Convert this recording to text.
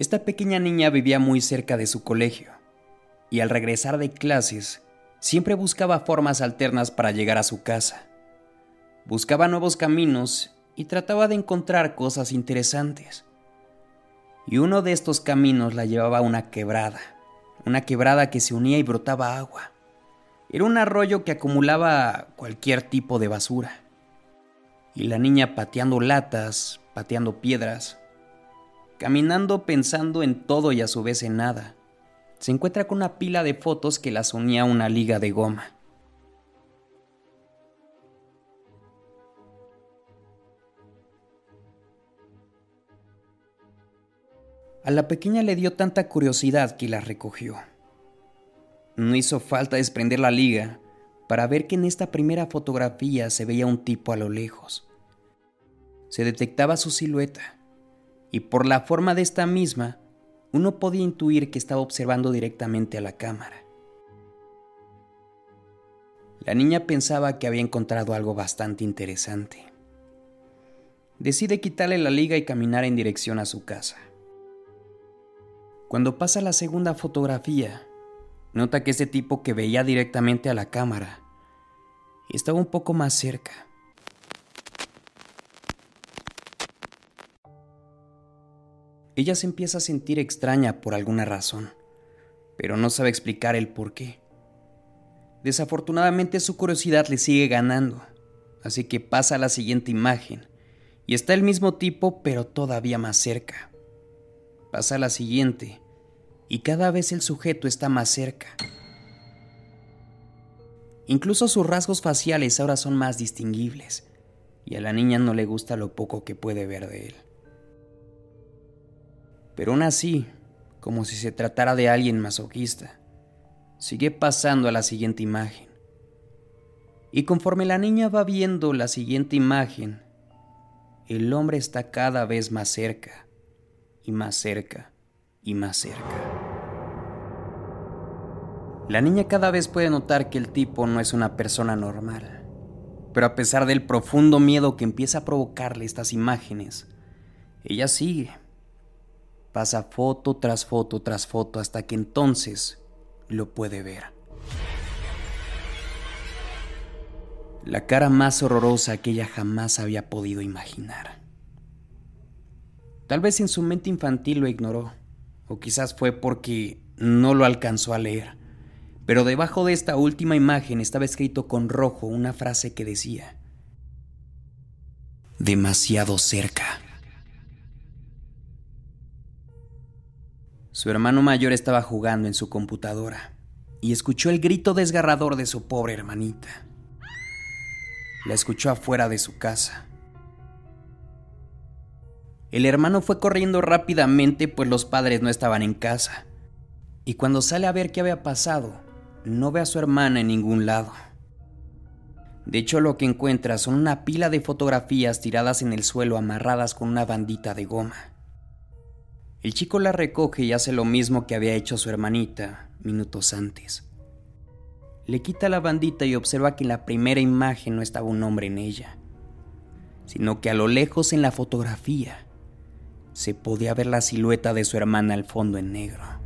Esta pequeña niña vivía muy cerca de su colegio y al regresar de clases siempre buscaba formas alternas para llegar a su casa. Buscaba nuevos caminos y trataba de encontrar cosas interesantes. Y uno de estos caminos la llevaba a una quebrada, una quebrada que se unía y brotaba agua. Era un arroyo que acumulaba cualquier tipo de basura. Y la niña pateando latas, pateando piedras, caminando pensando en todo y a su vez en nada, se encuentra con una pila de fotos que las unía a una liga de goma. A la pequeña le dio tanta curiosidad que la recogió. No hizo falta desprender la liga para ver que en esta primera fotografía se veía un tipo a lo lejos. Se detectaba su silueta, y por la forma de esta misma, uno podía intuir que estaba observando directamente a la cámara. La niña pensaba que había encontrado algo bastante interesante. Decide quitarle la liga y caminar en dirección a su casa. Cuando pasa la segunda fotografía, nota que ese tipo que veía directamente a la cámara estaba un poco más cerca. Ella se empieza a sentir extraña por alguna razón, pero no sabe explicar el por qué. Desafortunadamente su curiosidad le sigue ganando, así que pasa a la siguiente imagen, y está el mismo tipo pero todavía más cerca. Pasa la siguiente y cada vez el sujeto está más cerca. Incluso sus rasgos faciales ahora son más distinguibles y a la niña no le gusta lo poco que puede ver de él. Pero aún así, como si se tratara de alguien masoquista, sigue pasando a la siguiente imagen. Y conforme la niña va viendo la siguiente imagen, el hombre está cada vez más cerca y más cerca y más cerca. La niña cada vez puede notar que el tipo no es una persona normal, pero a pesar del profundo miedo que empieza a provocarle estas imágenes, ella sigue. Pasa foto tras foto tras foto hasta que entonces lo puede ver. La cara más horrorosa que ella jamás había podido imaginar. Tal vez en su mente infantil lo ignoró, o quizás fue porque no lo alcanzó a leer. Pero debajo de esta última imagen estaba escrito con rojo una frase que decía, demasiado cerca. Su hermano mayor estaba jugando en su computadora y escuchó el grito desgarrador de su pobre hermanita. La escuchó afuera de su casa. El hermano fue corriendo rápidamente pues los padres no estaban en casa. Y cuando sale a ver qué había pasado, no ve a su hermana en ningún lado. De hecho, lo que encuentra son una pila de fotografías tiradas en el suelo amarradas con una bandita de goma. El chico la recoge y hace lo mismo que había hecho su hermanita minutos antes. Le quita la bandita y observa que en la primera imagen no estaba un hombre en ella, sino que a lo lejos en la fotografía se podía ver la silueta de su hermana al fondo en negro.